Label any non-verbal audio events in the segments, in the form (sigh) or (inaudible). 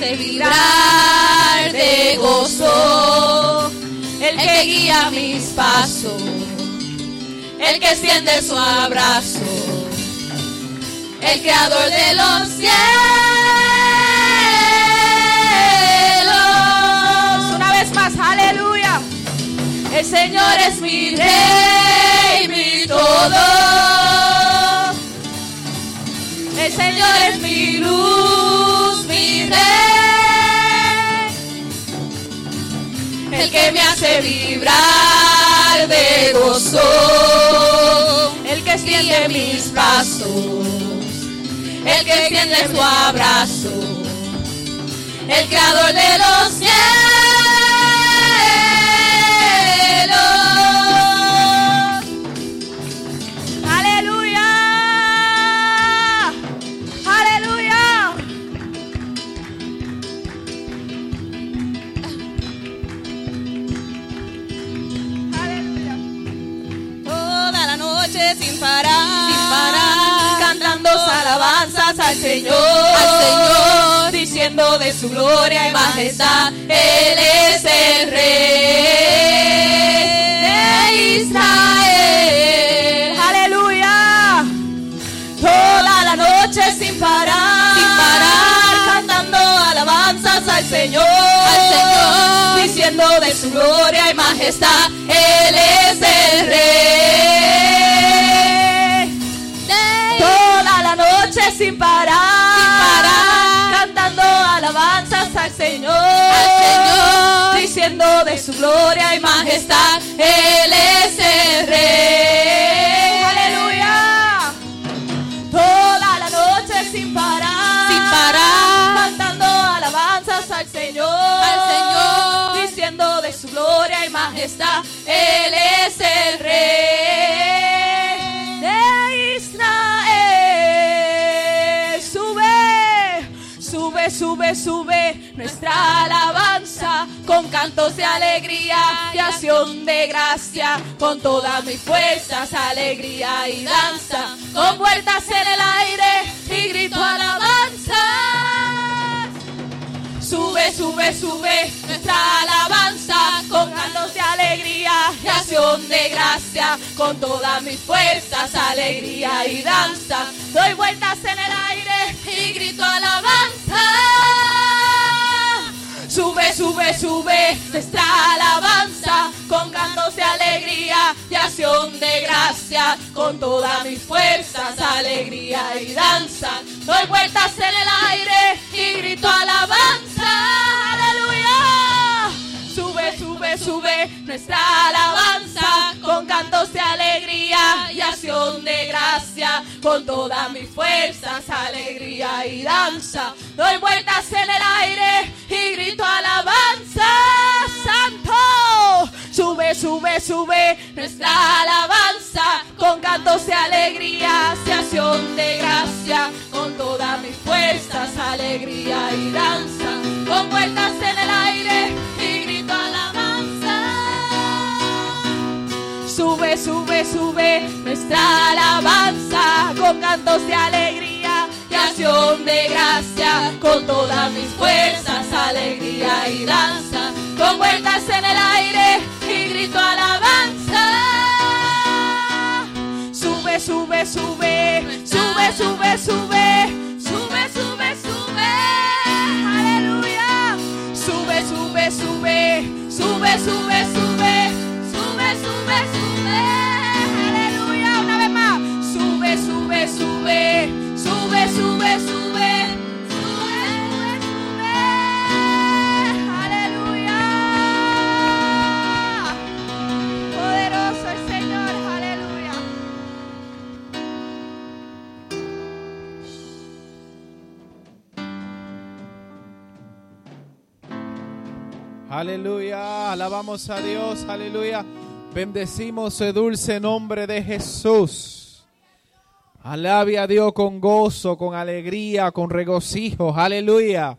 hace vibrar de gozo, el que guía mis pasos, el que extiende su abrazo, el creador de los cielos. Una vez más, aleluya. El Señor es mi rey, mi todo. Hace vibrar de gozo. El que extiende mis pasos. El que extiende su abrazo. El creador de los cielos. Parar, sin parar, cantando alabanzas al Señor, al Señor, diciendo de su gloria y majestad, Él es el Rey de Israel. Aleluya. Toda la noche sin parar, sin parar, cantando alabanzas al Señor, al Señor, diciendo de su gloria y majestad, Él es el Rey. Su gloria y majestad, Él es el Rey. Aleluya. Toda la noche sin parar, sin parar, cantando alabanzas al Señor, al Señor, diciendo de su gloria y majestad, Él es el Rey de Israel. Sube, sube, sube, sube nuestra alabanza cantos de alegría y acción de gracia, con todas mis fuerzas, alegría y danza, con vueltas en el aire y grito alabanza. Sube, sube, sube nuestra alabanza con cantos de alegría y acción de gracia, con todas mis fuerzas, alegría y danza. Doy vueltas en el aire y grito alabanza. Sube, sube, sube nuestra alabanza con cantos de alegría y acción de gracia, con todas mis fuerzas, alegría y danza. Doy vueltas en el aire y grito alabanza. Sube nuestra alabanza con cantos de alegría y acción de gracia, con todas mis fuerzas, alegría y danza. Doy vueltas en el aire y grito alabanza, santo. Sube, sube, sube nuestra alabanza con cantos de alegría y acción de gracia, con todas mis fuerzas, alegría y danza. Con vueltas en el aire Sube, sube, nuestra alabanza con cantos de alegría y acción de gracia, con todas mis fuerzas, alegría y danza. Con vueltas en el aire y grito alabanza. Sube, sube, sube, sube, sube, sube, sube, sube, sube. Aleluya. Sube, sube, sube, sube, sube, sube, Sube, sube, sube, sube, sube, sube. Sube. Aleluya. Poderoso el Señor. Aleluya. Aleluya, alabamos a Dios, aleluya. Bendecimos el dulce nombre de Jesús. Alabe a Dios con gozo, con alegría, con regocijo, aleluya.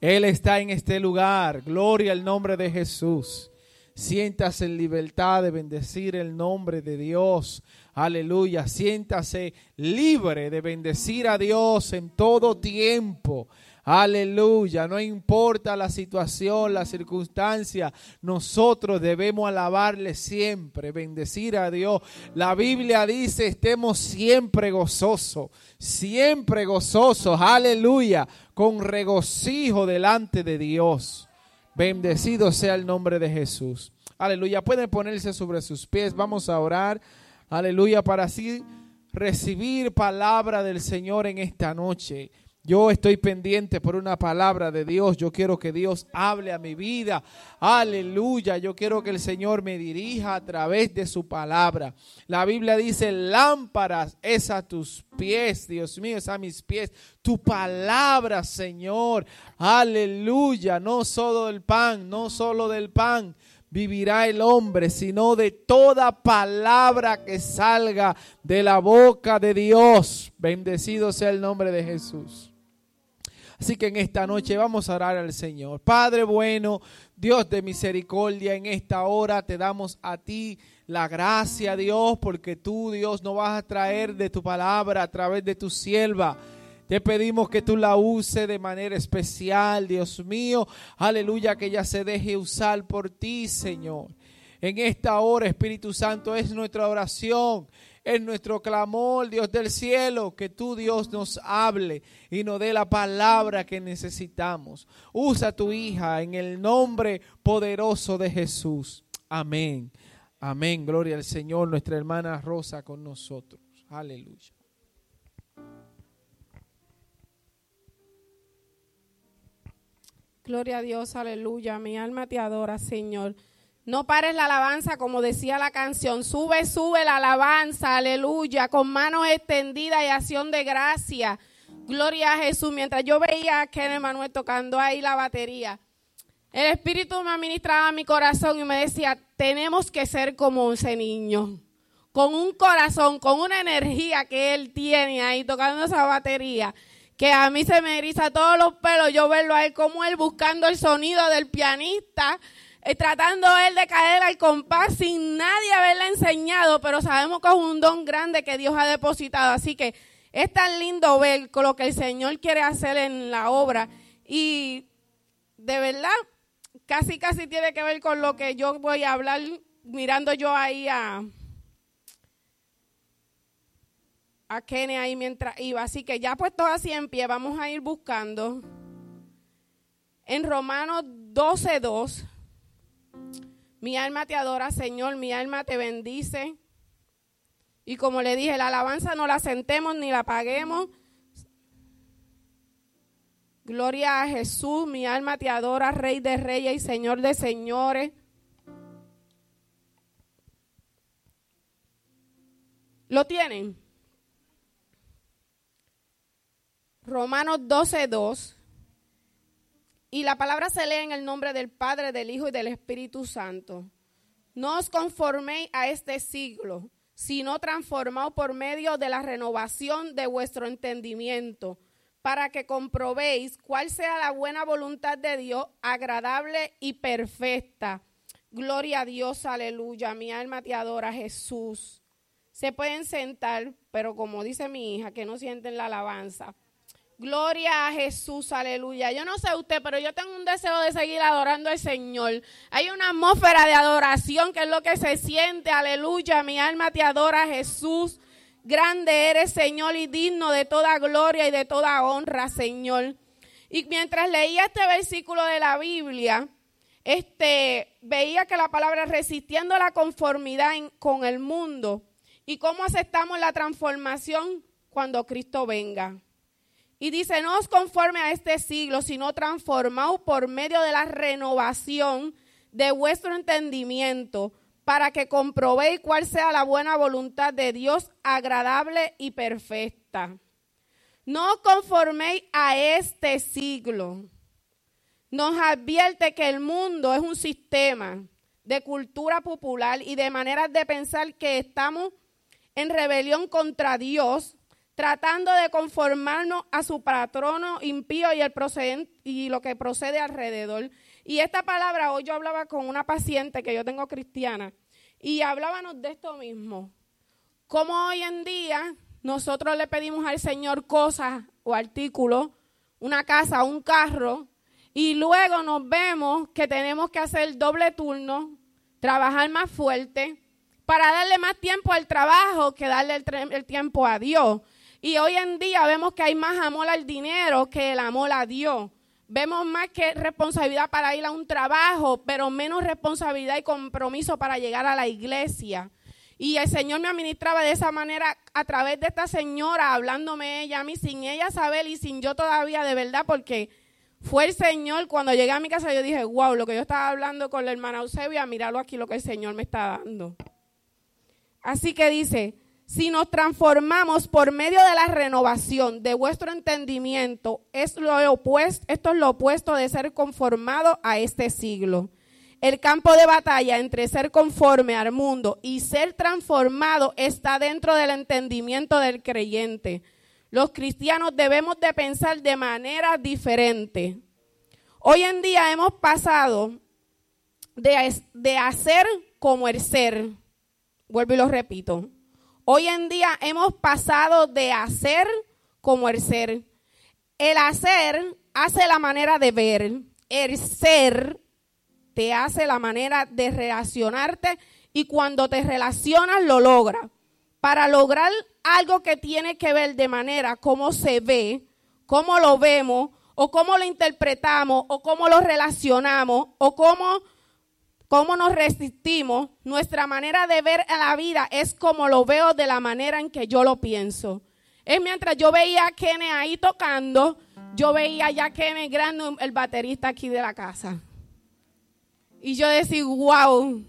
Él está en este lugar, gloria al nombre de Jesús. Siéntase en libertad de bendecir el nombre de Dios. Aleluya. Siéntase libre de bendecir a Dios en todo tiempo. Aleluya, no importa la situación, la circunstancia, nosotros debemos alabarle siempre, bendecir a Dios. La Biblia dice, estemos siempre gozosos, siempre gozosos, aleluya, con regocijo delante de Dios. Bendecido sea el nombre de Jesús. Aleluya, pueden ponerse sobre sus pies, vamos a orar. Aleluya, para así recibir palabra del Señor en esta noche. Yo estoy pendiente por una palabra de Dios. Yo quiero que Dios hable a mi vida. Aleluya. Yo quiero que el Señor me dirija a través de su palabra. La Biblia dice, lámparas es a tus pies, Dios mío, es a mis pies. Tu palabra, Señor. Aleluya. No solo del pan, no solo del pan vivirá el hombre, sino de toda palabra que salga de la boca de Dios. Bendecido sea el nombre de Jesús. Así que en esta noche vamos a orar al Señor. Padre bueno, Dios de misericordia, en esta hora te damos a ti la gracia, Dios, porque tú, Dios, nos vas a traer de tu palabra a través de tu sierva. Te pedimos que tú la uses de manera especial, Dios mío. Aleluya, que ella se deje usar por ti, Señor. En esta hora, Espíritu Santo, es nuestra oración es nuestro clamor, Dios del cielo, que tú, Dios, nos hable y nos dé la palabra que necesitamos. Usa tu hija en el nombre poderoso de Jesús. Amén. Amén. Gloria al Señor, nuestra hermana Rosa con nosotros. Aleluya. Gloria a Dios, aleluya. Mi alma te adora, Señor. No pares la alabanza, como decía la canción. Sube, sube la alabanza, aleluya, con manos extendidas y acción de gracia. Gloria a Jesús. Mientras yo veía a Ken Manuel tocando ahí la batería, el Espíritu me administraba mi corazón y me decía, tenemos que ser como ese niño. Con un corazón, con una energía que él tiene ahí tocando esa batería que a mí se me eriza todos los pelos yo verlo a él como él buscando el sonido del pianista, tratando él de caer al compás sin nadie haberle enseñado, pero sabemos que es un don grande que Dios ha depositado. Así que es tan lindo ver lo que el Señor quiere hacer en la obra. Y de verdad, casi, casi tiene que ver con lo que yo voy a hablar mirando yo ahí a, a Kenny ahí mientras iba. Así que ya puesto así en pie, vamos a ir buscando en Romanos 12.2. Mi alma te adora, Señor, mi alma te bendice. Y como le dije, la alabanza no la sentemos ni la paguemos. Gloria a Jesús, mi alma te adora, Rey de Reyes y Señor de Señores. ¿Lo tienen? Romanos 12, 2. Y la palabra se lee en el nombre del Padre, del Hijo y del Espíritu Santo. No os conforméis a este siglo, sino transformaos por medio de la renovación de vuestro entendimiento, para que comprobéis cuál sea la buena voluntad de Dios, agradable y perfecta. Gloria a Dios, aleluya. Mi alma te adora, Jesús. Se pueden sentar, pero como dice mi hija, que no sienten la alabanza. Gloria a Jesús, aleluya. Yo no sé usted, pero yo tengo un deseo de seguir adorando al Señor. Hay una atmósfera de adoración que es lo que se siente, aleluya. Mi alma te adora, Jesús. Grande eres, Señor, y digno de toda gloria y de toda honra, Señor. Y mientras leía este versículo de la Biblia, este, veía que la palabra resistiendo la conformidad con el mundo y cómo aceptamos la transformación cuando Cristo venga. Y dice, no os conforme a este siglo, sino transformaos por medio de la renovación de vuestro entendimiento, para que comprobéis cuál sea la buena voluntad de Dios, agradable y perfecta. No conforméis a este siglo. Nos advierte que el mundo es un sistema de cultura popular y de maneras de pensar que estamos en rebelión contra Dios tratando de conformarnos a su patrono impío y, el y lo que procede alrededor. Y esta palabra, hoy yo hablaba con una paciente que yo tengo cristiana y hablábamos de esto mismo. Como hoy en día nosotros le pedimos al Señor cosas o artículos una casa, un carro, y luego nos vemos que tenemos que hacer doble turno, trabajar más fuerte, para darle más tiempo al trabajo que darle el, tiempo a Dios. Y hoy en día vemos que hay más amor al dinero que el amor a Dios. Vemos más que responsabilidad para ir a un trabajo, pero menos responsabilidad y compromiso para llegar a la iglesia. Y el Señor me administraba de esa manera a través de esta señora, hablándome ella a mí, sin ella saber y sin yo todavía de verdad, porque fue el Señor, cuando llegué a mi casa yo dije, wow, lo que yo estaba hablando con la hermana Eusebia, míralo aquí lo que el Señor me está dando. Así que dice, si nos transformamos por medio de la renovación de vuestro entendimiento, esto es lo opuesto de ser conformado a este siglo el campo de batalla entre ser conforme al mundo y ser transformado está dentro del entendimiento del creyente. Los cristianos debemos de pensar de manera diferente. Hoy en día hemos pasado de, de hacer como el ser. Vuelvo y lo repito. Hoy en día hemos pasado de hacer como el ser. El hacer hace la manera de ver. El ser te hace la manera de relacionarte y cuando te relacionas lo logra. Para lograr algo que tiene que ver de manera cómo se ve, cómo lo vemos, o cómo lo interpretamos, o cómo lo relacionamos, o cómo, cómo nos resistimos, nuestra manera de ver a la vida es como lo veo de la manera en que yo lo pienso. Es mientras yo veía a Kene ahí tocando, yo veía ya a Kene grande, el baterista aquí de la casa. Y yo decía, wow.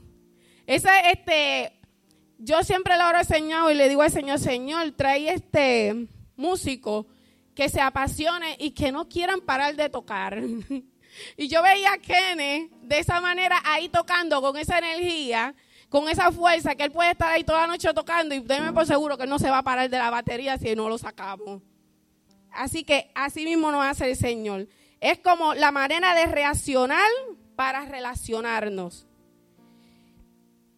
Esa, este, yo siempre le oro al Señor y le digo al Señor, Señor, trae este músico que se apasione y que no quieran parar de tocar. (laughs) y yo veía a Kenneth de esa manera ahí tocando con esa energía, con esa fuerza, que él puede estar ahí toda la noche tocando y déme por seguro que no se va a parar de la batería si no lo sacamos. Así que así mismo nos hace el Señor. Es como la manera de reaccionar para relacionarnos.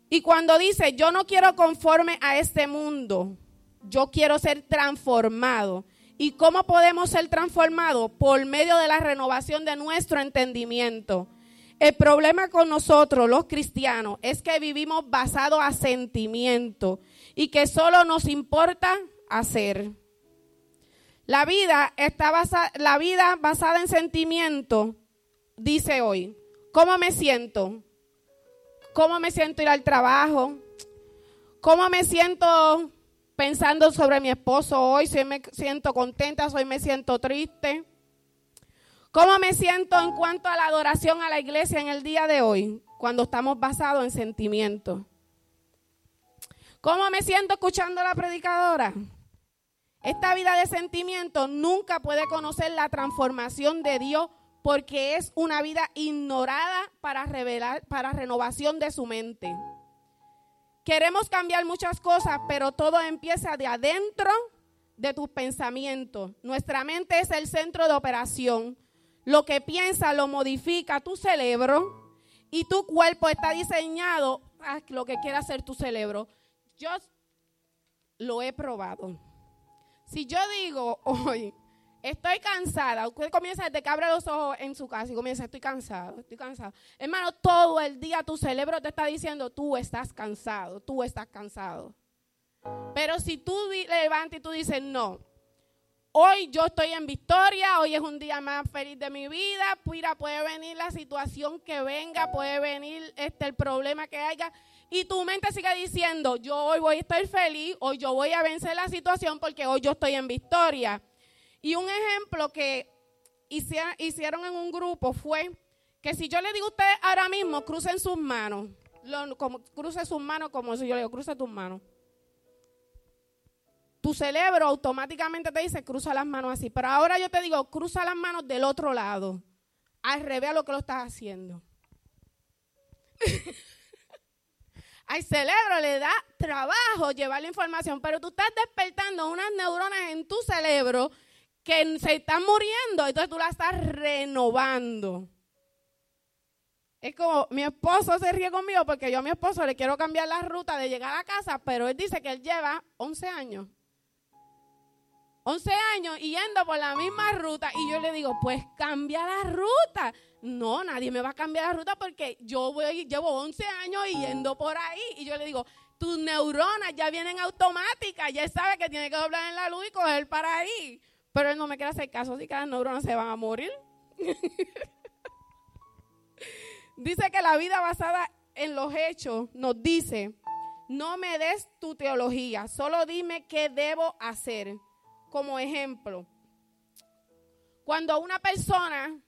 Y cuando dice, yo no quiero conforme a este mundo, yo quiero ser transformado. ¿Y cómo podemos ser transformados? Por medio de la renovación de nuestro entendimiento. El problema con nosotros, los cristianos, es que vivimos basados a sentimiento y que solo nos importa hacer. La vida, está basada, la vida basada en sentimiento, dice hoy, ¿Cómo me siento? ¿Cómo me siento ir al trabajo? ¿Cómo me siento pensando sobre mi esposo hoy? Si me siento contenta, hoy me siento triste. ¿Cómo me siento en cuanto a la adoración a la iglesia en el día de hoy? Cuando estamos basados en sentimientos. ¿Cómo me siento escuchando a la predicadora? Esta vida de sentimientos nunca puede conocer la transformación de Dios porque es una vida ignorada para revelar, para renovación de su mente. Queremos cambiar muchas cosas, pero todo empieza de adentro de tus pensamientos. Nuestra mente es el centro de operación. Lo que piensa lo modifica tu cerebro y tu cuerpo está diseñado a lo que quiera hacer tu cerebro. Yo lo he probado. Si yo digo (laughs) hoy, Estoy cansada. Usted comienza desde que abre los ojos en su casa y comienza, estoy cansado, estoy cansado. Hermano, todo el día tu cerebro te está diciendo, tú estás cansado, tú estás cansado. Pero si tú levantas y tú dices, no, hoy yo estoy en victoria, hoy es un día más feliz de mi vida, mira, puede venir la situación que venga, puede venir este, el problema que haya, y tu mente sigue diciendo, yo hoy voy a estar feliz, hoy yo voy a vencer la situación porque hoy yo estoy en victoria. Y un ejemplo que hicieron en un grupo fue que si yo le digo a ustedes ahora mismo, crucen sus manos, como, cruce sus manos como si yo le digo, cruce tus manos. Tu cerebro automáticamente te dice, cruza las manos así. Pero ahora yo te digo, cruza las manos del otro lado, al revés a lo que lo estás haciendo. (laughs) al cerebro le da trabajo llevar la información, pero tú estás despertando unas neuronas en tu cerebro que se están muriendo, entonces tú la estás renovando. Es como mi esposo se ríe conmigo porque yo a mi esposo le quiero cambiar la ruta de llegar a casa, pero él dice que él lleva 11 años. 11 años yendo por la misma ruta y yo le digo, pues cambia la ruta. No, nadie me va a cambiar la ruta porque yo voy, llevo 11 años yendo por ahí y yo le digo, tus neuronas ya vienen automáticas, ya sabe que tiene que doblar en la luz y coger para ahí. Pero él no me quiere hacer caso, así que las neuronas se van a morir. (laughs) dice que la vida basada en los hechos nos dice, no me des tu teología, solo dime qué debo hacer como ejemplo. Cuando una persona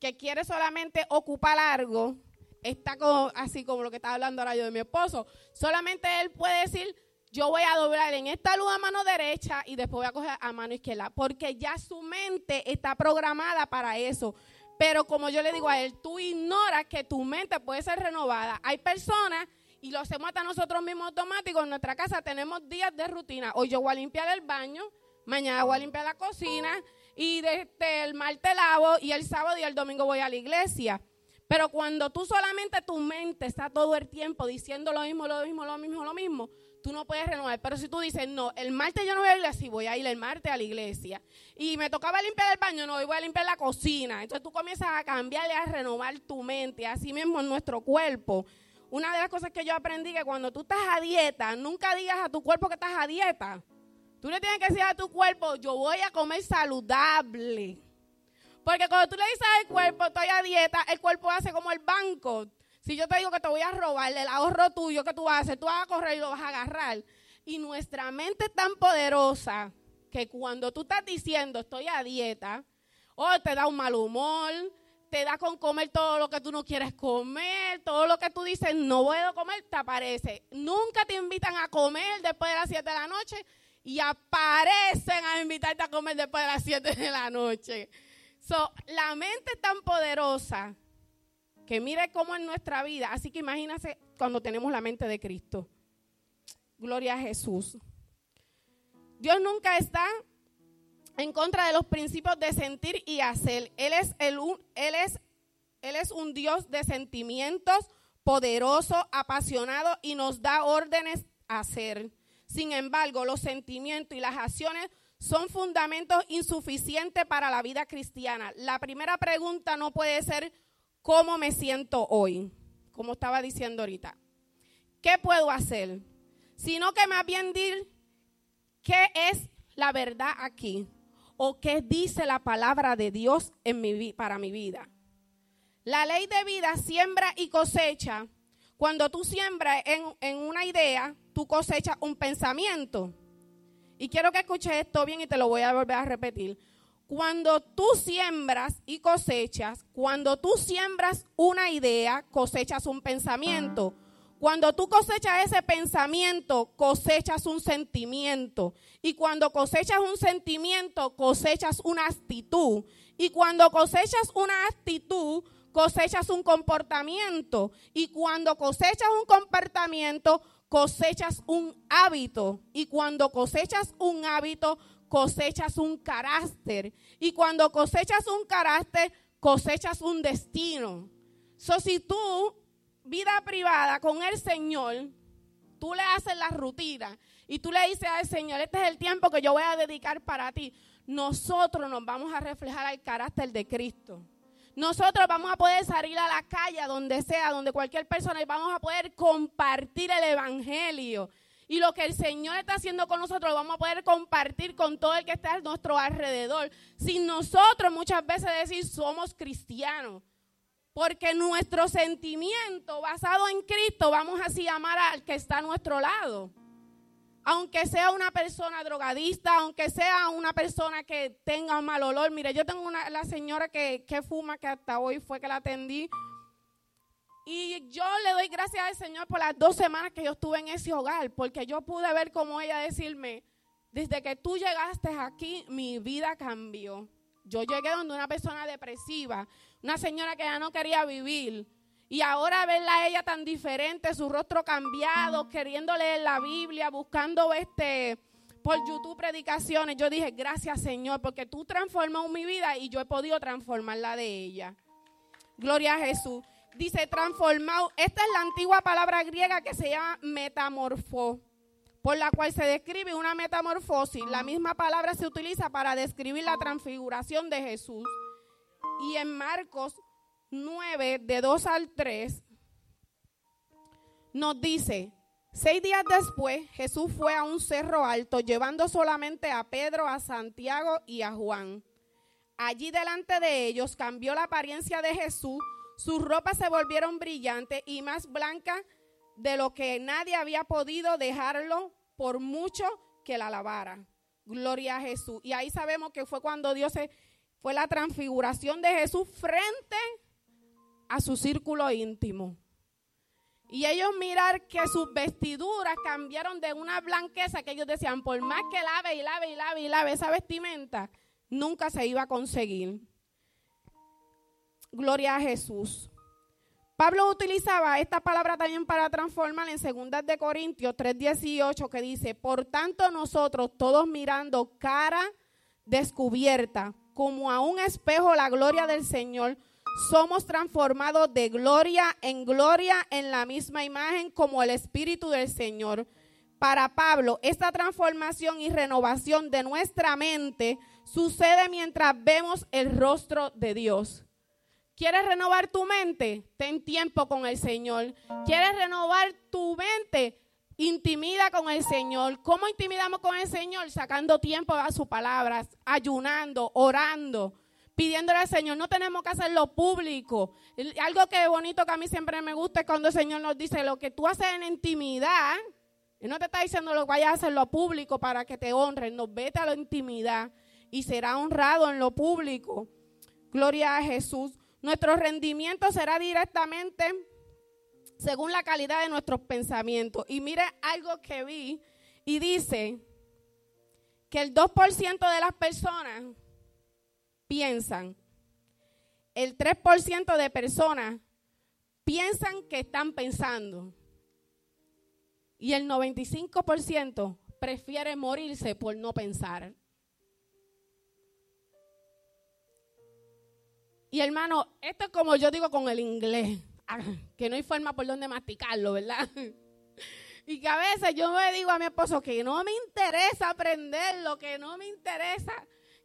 que quiere solamente ocupar algo, está así como lo que estaba hablando ahora yo de mi esposo, solamente él puede decir, yo voy a doblar en esta luz a mano derecha y después voy a coger a mano izquierda, porque ya su mente está programada para eso. Pero como yo le digo a él, tú ignoras que tu mente puede ser renovada. Hay personas y lo hacemos hasta nosotros mismos automáticos. En nuestra casa tenemos días de rutina. Hoy yo voy a limpiar el baño, mañana voy a limpiar la cocina y desde el martes lavo y el sábado y el domingo voy a la iglesia. Pero cuando tú solamente tu mente está todo el tiempo diciendo lo mismo, lo mismo, lo mismo, lo mismo, tú no puedes renovar. Pero si tú dices, no, el martes yo no voy a la iglesia, voy a ir el martes a la iglesia. Y me tocaba limpiar el baño, no, hoy voy a limpiar la cocina. Entonces tú comienzas a cambiarle, a renovar tu mente, así mismo en nuestro cuerpo. Una de las cosas que yo aprendí que cuando tú estás a dieta, nunca digas a tu cuerpo que estás a dieta. Tú le tienes que decir a tu cuerpo, yo voy a comer saludable. Porque cuando tú le dices al cuerpo, estoy a dieta, el cuerpo hace como el banco. Si yo te digo que te voy a robar el ahorro tuyo, ¿qué tú vas a hacer? Tú vas a correr y lo vas a agarrar. Y nuestra mente es tan poderosa que cuando tú estás diciendo estoy a dieta, o te da un mal humor, te da con comer todo lo que tú no quieres comer, todo lo que tú dices no puedo comer, te aparece. Nunca te invitan a comer después de las 7 de la noche y aparecen a invitarte a comer después de las 7 de la noche. So, la mente es tan poderosa que mire cómo en nuestra vida, así que imagínense cuando tenemos la mente de Cristo. Gloria a Jesús. Dios nunca está en contra de los principios de sentir y hacer. Él es, él es, él es un Dios de sentimientos, poderoso, apasionado y nos da órdenes a hacer. Sin embargo, los sentimientos y las acciones son fundamentos insuficientes para la vida cristiana. La primera pregunta no puede ser cómo me siento hoy, como estaba diciendo ahorita. ¿Qué puedo hacer? Sino que más bien dir qué es la verdad aquí o qué dice la palabra de Dios en mi, para mi vida. La ley de vida siembra y cosecha. Cuando tú siembras en, en una idea, tú cosechas un pensamiento. Y quiero que escuches esto bien y te lo voy a volver a repetir. Cuando tú siembras y cosechas, cuando tú siembras una idea, cosechas un pensamiento. Cuando tú cosechas ese pensamiento, cosechas un sentimiento. Y cuando cosechas un sentimiento, cosechas una actitud. Y cuando cosechas una actitud, cosechas un comportamiento. Y cuando cosechas un comportamiento, cosechas un hábito. Y cuando cosechas un hábito, cosechas un carácter. Y cuando cosechas un carácter, cosechas un destino. So, si tú vida privada con el Señor, tú le haces la rutina y tú le dices al Señor, este es el tiempo que yo voy a dedicar para ti, nosotros nos vamos a reflejar al carácter de Cristo. Nosotros vamos a poder salir a la calle, donde sea, donde cualquier persona, y vamos a poder compartir el Evangelio. Y lo que el Señor está haciendo con nosotros lo vamos a poder compartir con todo el que está a nuestro alrededor. Sin nosotros muchas veces decir somos cristianos. Porque nuestro sentimiento basado en Cristo vamos así a amar al que está a nuestro lado. Aunque sea una persona drogadista, aunque sea una persona que tenga un mal olor. Mire, yo tengo una, la señora que, que fuma, que hasta hoy fue que la atendí. Y yo le doy gracias al Señor por las dos semanas que yo estuve en ese hogar, porque yo pude ver como ella decirme, desde que tú llegaste aquí, mi vida cambió. Yo llegué donde una persona depresiva, una señora que ya no quería vivir. Y ahora verla a ella tan diferente, su rostro cambiado, queriendo leer la Biblia, buscando este por YouTube predicaciones. Yo dije, gracias Señor, porque tú transformó mi vida y yo he podido transformar la de ella. Gloria a Jesús. Dice transformado. Esta es la antigua palabra griega que se llama metamorfo. por la cual se describe una metamorfosis. La misma palabra se utiliza para describir la transfiguración de Jesús. Y en Marcos 9, de 2 al 3, nos dice, seis días después Jesús fue a un cerro alto llevando solamente a Pedro, a Santiago y a Juan. Allí delante de ellos cambió la apariencia de Jesús, sus ropas se volvieron brillantes y más blancas de lo que nadie había podido dejarlo por mucho que la lavara. Gloria a Jesús. Y ahí sabemos que fue cuando Dios se, fue la transfiguración de Jesús frente a su círculo íntimo. Y ellos mirar que sus vestiduras cambiaron de una blanqueza que ellos decían, por más que lave y lave y lave y lave esa vestimenta, nunca se iba a conseguir. Gloria a Jesús. Pablo utilizaba esta palabra también para transformar en 2 de Corintios 3:18 que dice, "Por tanto nosotros todos mirando cara descubierta, como a un espejo la gloria del Señor, somos transformados de gloria en gloria en la misma imagen como el Espíritu del Señor." Para Pablo, esta transformación y renovación de nuestra mente sucede mientras vemos el rostro de Dios. ¿Quieres renovar tu mente? Ten tiempo con el Señor. ¿Quieres renovar tu mente? Intimida con el Señor. ¿Cómo intimidamos con el Señor? Sacando tiempo a sus palabras, ayunando, orando, pidiéndole al Señor. No tenemos que hacerlo público. Algo que es bonito que a mí siempre me gusta es cuando el Señor nos dice lo que tú haces en intimidad. Él no te está diciendo lo que vayas a hacerlo público para que te honren. No, vete a la intimidad y será honrado en lo público. Gloria a Jesús. Nuestro rendimiento será directamente según la calidad de nuestros pensamientos. Y mire algo que vi y dice que el 2% de las personas piensan, el 3% de personas piensan que están pensando y el 95% prefiere morirse por no pensar. Y hermano, esto es como yo digo con el inglés, ah, que no hay forma por donde masticarlo, ¿verdad? (laughs) Y que a veces yo me digo a mi esposo que no me interesa aprenderlo, que no me interesa,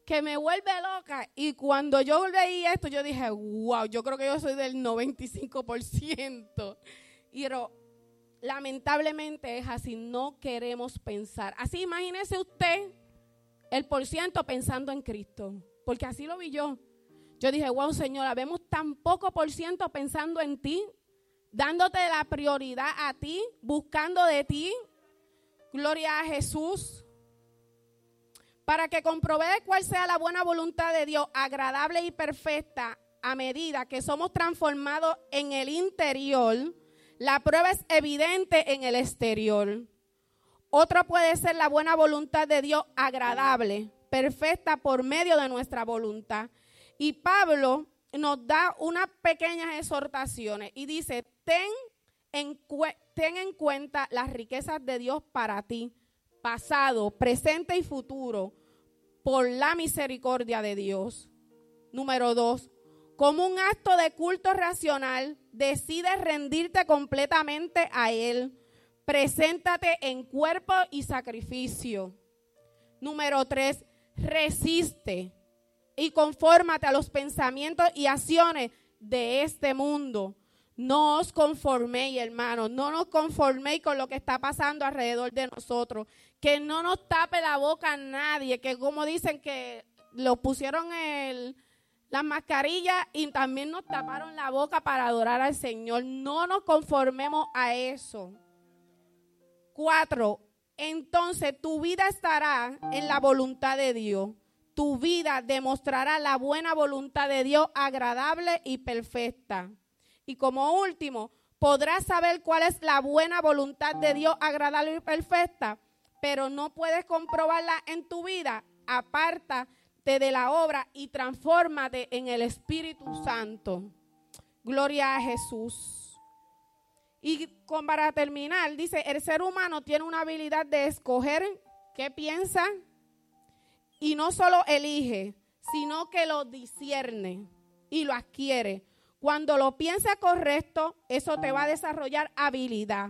que me vuelve loca. Y cuando yo leí esto, yo dije, wow, yo creo que yo soy del 95%. Y pero, lamentablemente es así, no queremos pensar. Así imagínese usted el por ciento pensando en Cristo, porque así lo vi yo. Yo dije, wow, Señora, vemos tan poco por ciento pensando en ti, dándote la prioridad a ti, buscando de ti. Gloria a Jesús. Para que comprobé cuál sea la buena voluntad de Dios, agradable y perfecta, a medida que somos transformados en el interior, la prueba es evidente en el exterior. Otra puede ser la buena voluntad de Dios agradable, perfecta por medio de nuestra voluntad. Y Pablo nos da unas pequeñas exhortaciones y dice, ten en, ten en cuenta las riquezas de Dios para ti, pasado, presente y futuro, por la misericordia de Dios. Número dos, como un acto de culto racional, decides rendirte completamente a Él. Preséntate en cuerpo y sacrificio. Número tres, resiste y confórmate a los pensamientos y acciones de este mundo. No os conforméis, hermanos, no nos conforméis con lo que está pasando alrededor de nosotros. Que no nos tape la boca a nadie, que como dicen que lo pusieron el, las mascarillas y también nos taparon la boca para adorar al Señor. No nos conformemos a eso. Cuatro, entonces tu vida estará en la voluntad de Dios tu vida demostrará la buena voluntad de Dios agradable y perfecta. Y como último, podrás saber cuál es la buena voluntad de Dios agradable y perfecta, pero no puedes comprobarla en tu vida. Apártate de la obra y transfórmate en el Espíritu Santo. Gloria a Jesús. Y para terminar, dice, el ser humano tiene una habilidad de escoger qué piensa, y no solo elige, sino que lo discierne y lo adquiere. Cuando lo piensa correcto, eso te va a desarrollar habilidad.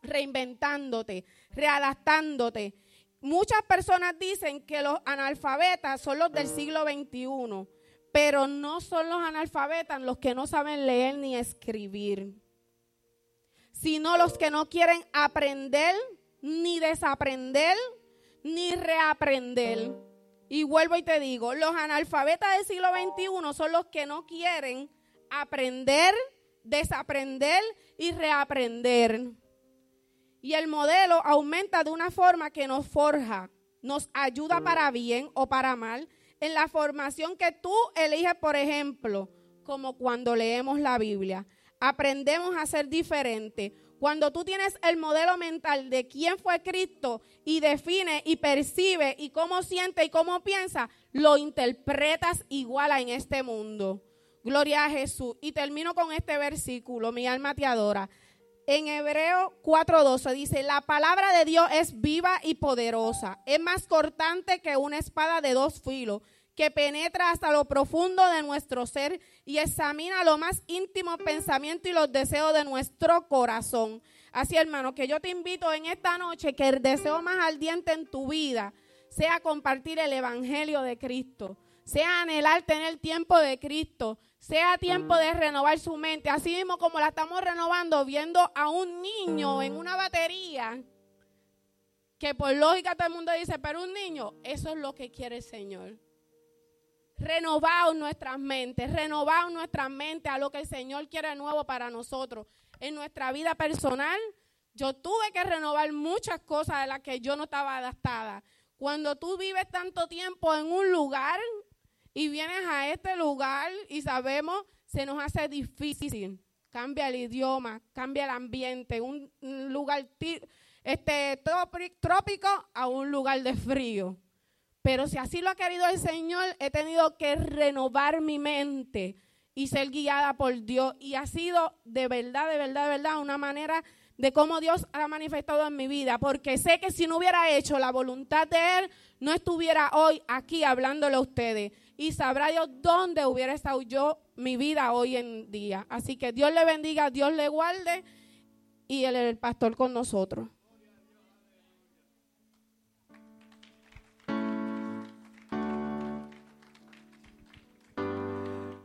reinventándote, readaptándote. Muchas personas dicen que los analfabetas son los del siglo XXI, pero no son los analfabetas los que no saben leer ni escribir, sino los que no quieren aprender, ni desaprender, ni reaprender. Y vuelvo y te digo, los analfabetas del siglo XXI son los que no quieren aprender, desaprender y reaprender. Y el modelo aumenta de una forma que nos forja, nos ayuda para bien o para mal en la formación que tú eliges, por ejemplo, como cuando leemos la Biblia. Aprendemos a ser diferentes. Cuando tú tienes el modelo mental de quién fue Cristo y define y percibe y cómo siente y cómo piensa, lo interpretas igual en este mundo. Gloria a Jesús. Y termino con este versículo, mi alma te adora en Hebreo 4:12 dice, la palabra de Dios es viva y poderosa, es más cortante que una espada de dos filos, que penetra hasta lo profundo de nuestro ser y examina lo más íntimo pensamiento y los deseos de nuestro corazón. Así, hermano, que yo te invito en esta noche que el deseo más ardiente en tu vida sea compartir el Evangelio de Cristo, sea anhelar tener tiempo de Cristo, sea tiempo de renovar su mente, así mismo como la estamos renovando viendo a un niño en una batería, que por lógica todo el mundo dice, pero un niño, eso es lo que quiere el Señor. Renovar nuestras mentes, renovar nuestras mentes a lo que el Señor quiere nuevo para nosotros. En nuestra vida personal, yo tuve que renovar muchas cosas de las que yo no estaba adaptada. Cuando tú vives tanto tiempo en un lugar, y vienes a este lugar y sabemos, se nos hace difícil. Cambia el idioma, cambia el ambiente, un lugar este, trópico a un lugar de frío. Pero si así lo ha querido el Señor, he tenido que renovar mi mente y ser guiada por Dios. Y ha sido de verdad, de verdad, de verdad, una manera de cómo Dios ha manifestado en mi vida. Porque sé que si no hubiera hecho la voluntad de Él, no estuviera hoy aquí hablándole a ustedes y sabrá Dios dónde hubiera estado yo mi vida hoy en día. Así que Dios le bendiga, Dios le guarde y el, el pastor con nosotros.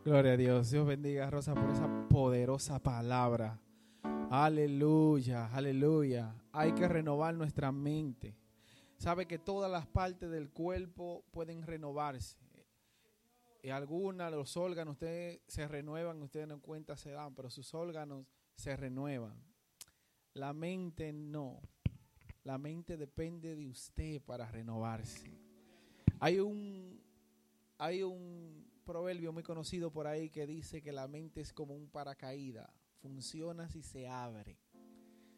Gloria a Dios. Dios bendiga a Rosa por esa poderosa palabra. Aleluya, aleluya. Hay que renovar nuestra mente. Sabe que todas las partes del cuerpo pueden renovarse y algunas, los órganos, ustedes se renuevan, ustedes no cuenta se dan, pero sus órganos se renuevan. La mente no. La mente depende de usted para renovarse. Hay un, hay un proverbio muy conocido por ahí que dice que la mente es como un paracaídas. Funciona si se abre.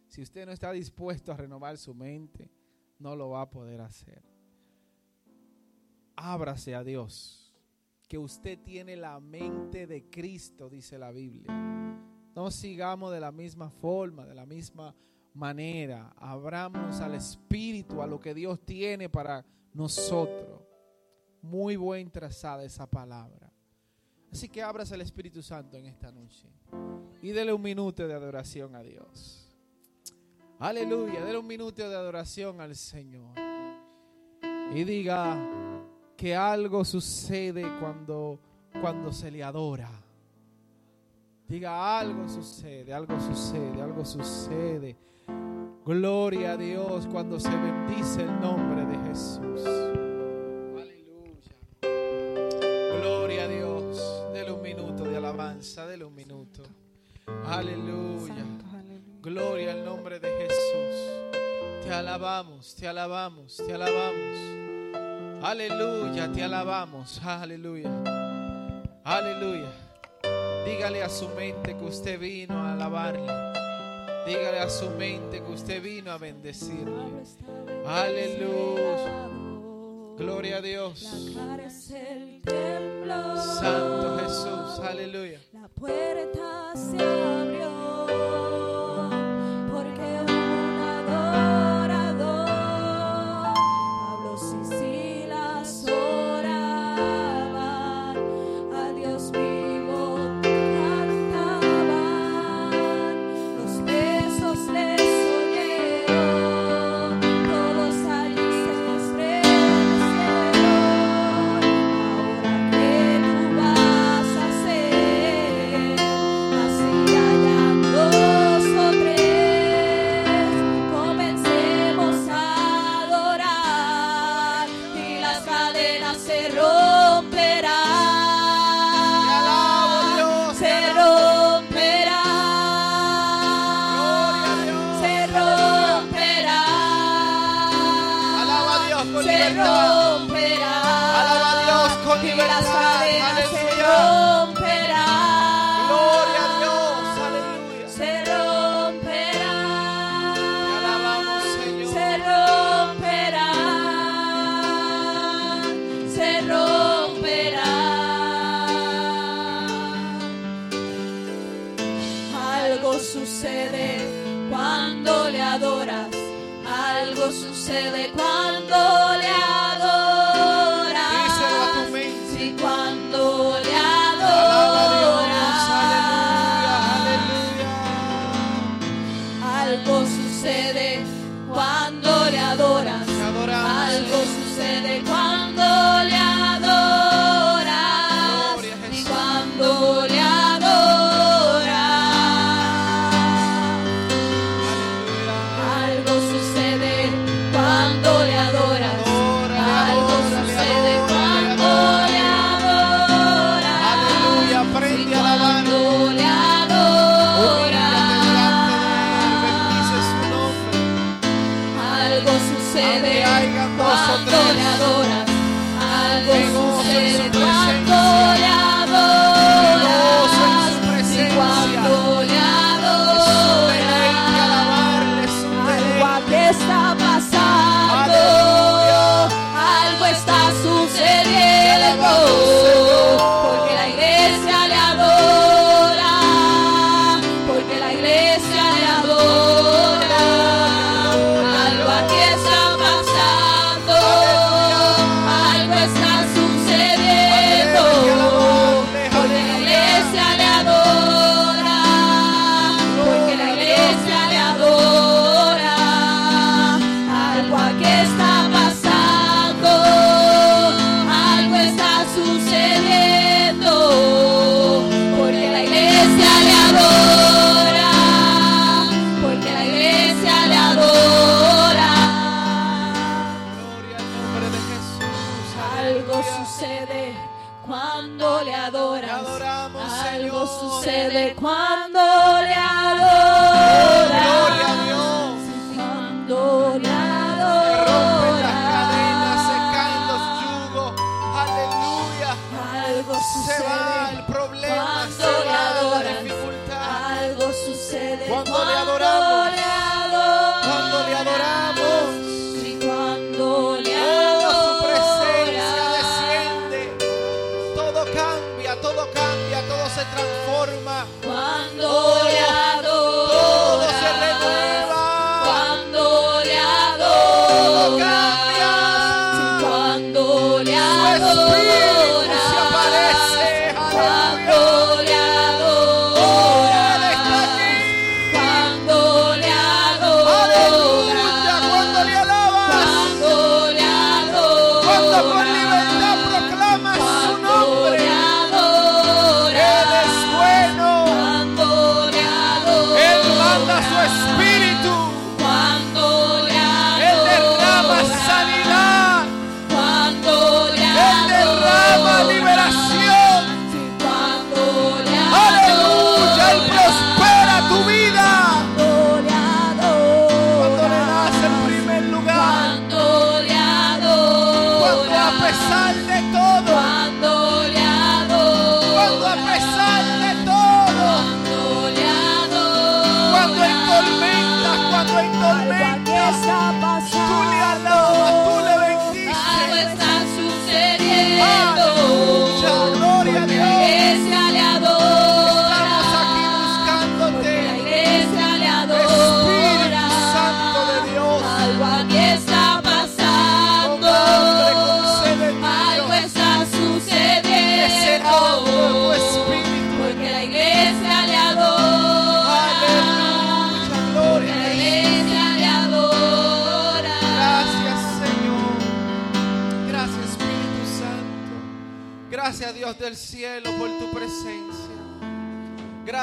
Si usted no está dispuesto a renovar su mente, no lo va a poder hacer. Ábrase a Dios que usted tiene la mente de Cristo, dice la Biblia. No sigamos de la misma forma, de la misma manera. Abramos al Espíritu, a lo que Dios tiene para nosotros. Muy buen trazada esa palabra. Así que abras al Espíritu Santo en esta noche y dele un minuto de adoración a Dios. Aleluya, dele un minuto de adoración al Señor. Y diga, que algo sucede cuando, cuando se le adora. Diga, algo sucede, algo sucede, algo sucede. Gloria a Dios cuando se bendice el nombre de Jesús. Minuto. Aleluya. Gloria al nombre de Jesús. Te alabamos, te alabamos, te alabamos. Aleluya, te alabamos. Aleluya. Aleluya. Dígale a su mente que usted vino a alabarle. Dígale a su mente que usted vino a bendecirle. Aleluya. Gloria a Dios. Santo Jesús. Aleluya. Puerta se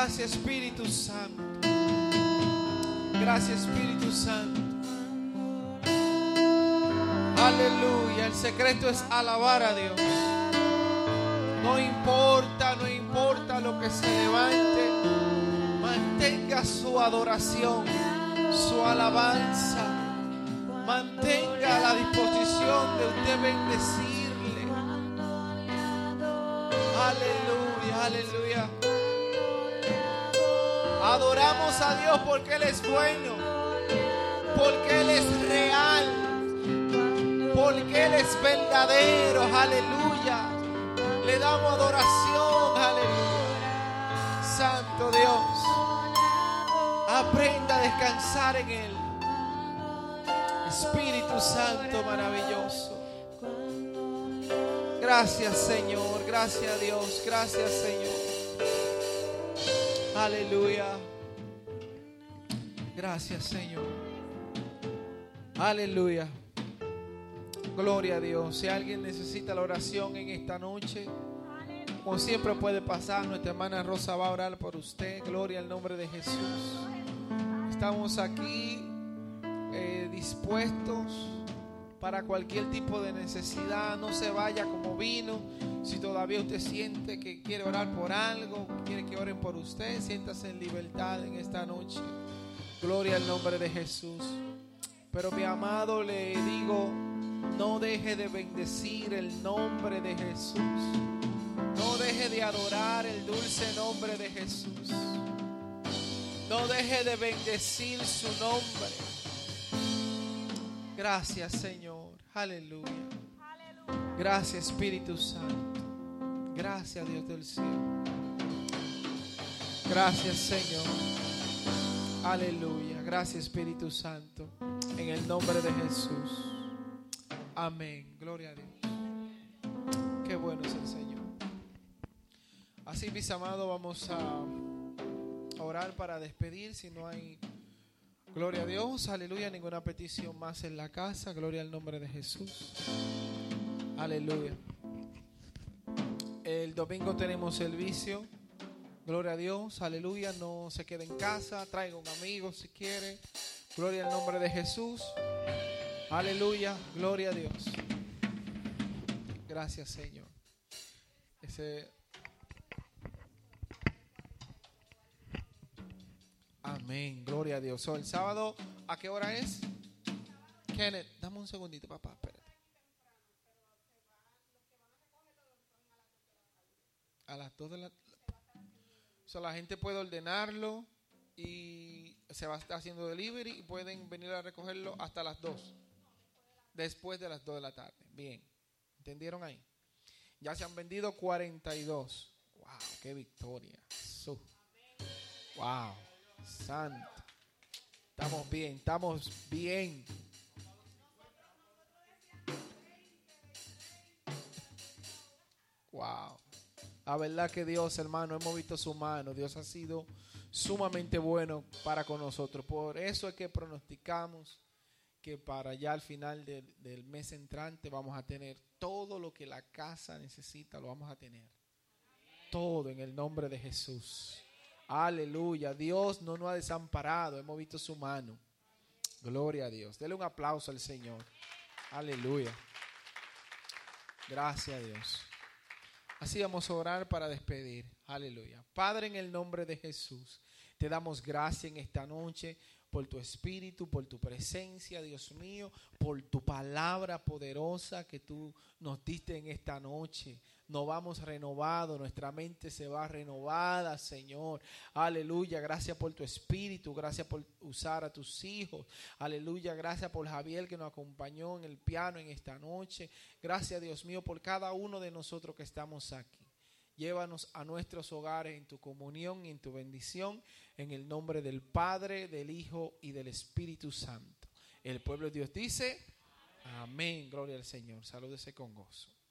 Gracias Espíritu Santo. Gracias Espíritu Santo. Aleluya. El secreto es alabar a Dios. No importa, no importa lo que se levante. Mantenga su adoración, su alabanza. Mantenga la disposición de usted bendecirle. Aleluya, aleluya. Adoramos a Dios porque Él es bueno, porque Él es real, porque Él es verdadero. Aleluya. Le damos adoración. Aleluya. Santo Dios. Aprenda a descansar en Él. Espíritu Santo maravilloso. Gracias Señor, gracias Dios, gracias Señor. Aleluya. Gracias Señor. Aleluya. Gloria a Dios. Si alguien necesita la oración en esta noche, como siempre puede pasar, nuestra hermana Rosa va a orar por usted. Gloria al nombre de Jesús. Estamos aquí eh, dispuestos para cualquier tipo de necesidad. No se vaya como vino. Si todavía usted siente que quiere orar por algo, quiere que oren por usted, siéntase en libertad en esta noche. Gloria al nombre de Jesús. Pero mi amado le digo, no deje de bendecir el nombre de Jesús. No deje de adorar el dulce nombre de Jesús. No deje de bendecir su nombre. Gracias Señor. Aleluya. Gracias Espíritu Santo. Gracias Dios del cielo. Gracias Señor. Aleluya. Gracias Espíritu Santo. En el nombre de Jesús. Amén. Gloria a Dios. Qué bueno es el Señor. Así mis amados vamos a orar para despedir si no hay gloria a Dios, aleluya, ninguna petición más en la casa, gloria al nombre de Jesús. Aleluya. El domingo tenemos el vicio. Gloria a Dios, aleluya, no se quede en casa, traiga un amigo si quiere. Gloria al nombre de Jesús. Aleluya, gloria a Dios. Gracias, Señor. Ese Amén, gloria a Dios. el sábado, ¿a qué hora es? Kenneth, dame un segundito, papá, espérate. A las 2 de la o sea, la gente puede ordenarlo y se va a haciendo delivery y pueden venir a recogerlo hasta las 2. Después de las 2 de la tarde. Bien. ¿Entendieron ahí? Ya se han vendido 42. ¡Wow! ¡Qué victoria! ¡Wow! Santo. Estamos bien, estamos bien. Wow. La verdad que Dios, hermano, hemos visto su mano. Dios ha sido sumamente bueno para con nosotros. Por eso es que pronosticamos que para ya al final del, del mes entrante vamos a tener todo lo que la casa necesita, lo vamos a tener. Todo en el nombre de Jesús. Aleluya. Dios no nos ha desamparado. Hemos visto su mano. Gloria a Dios. Dele un aplauso al Señor. Aleluya. Gracias a Dios. Así vamos a orar para despedir. Aleluya. Padre, en el nombre de Jesús, te damos gracias en esta noche por tu espíritu, por tu presencia, Dios mío, por tu palabra poderosa que tú nos diste en esta noche nos vamos renovados, nuestra mente se va renovada, Señor. Aleluya, gracias por tu espíritu, gracias por usar a tus hijos. Aleluya, gracias por Javier que nos acompañó en el piano en esta noche. Gracias, Dios mío, por cada uno de nosotros que estamos aquí. Llévanos a nuestros hogares en tu comunión y en tu bendición, en el nombre del Padre, del Hijo y del Espíritu Santo. El pueblo de Dios dice, amén, gloria al Señor. Salúdese con gozo.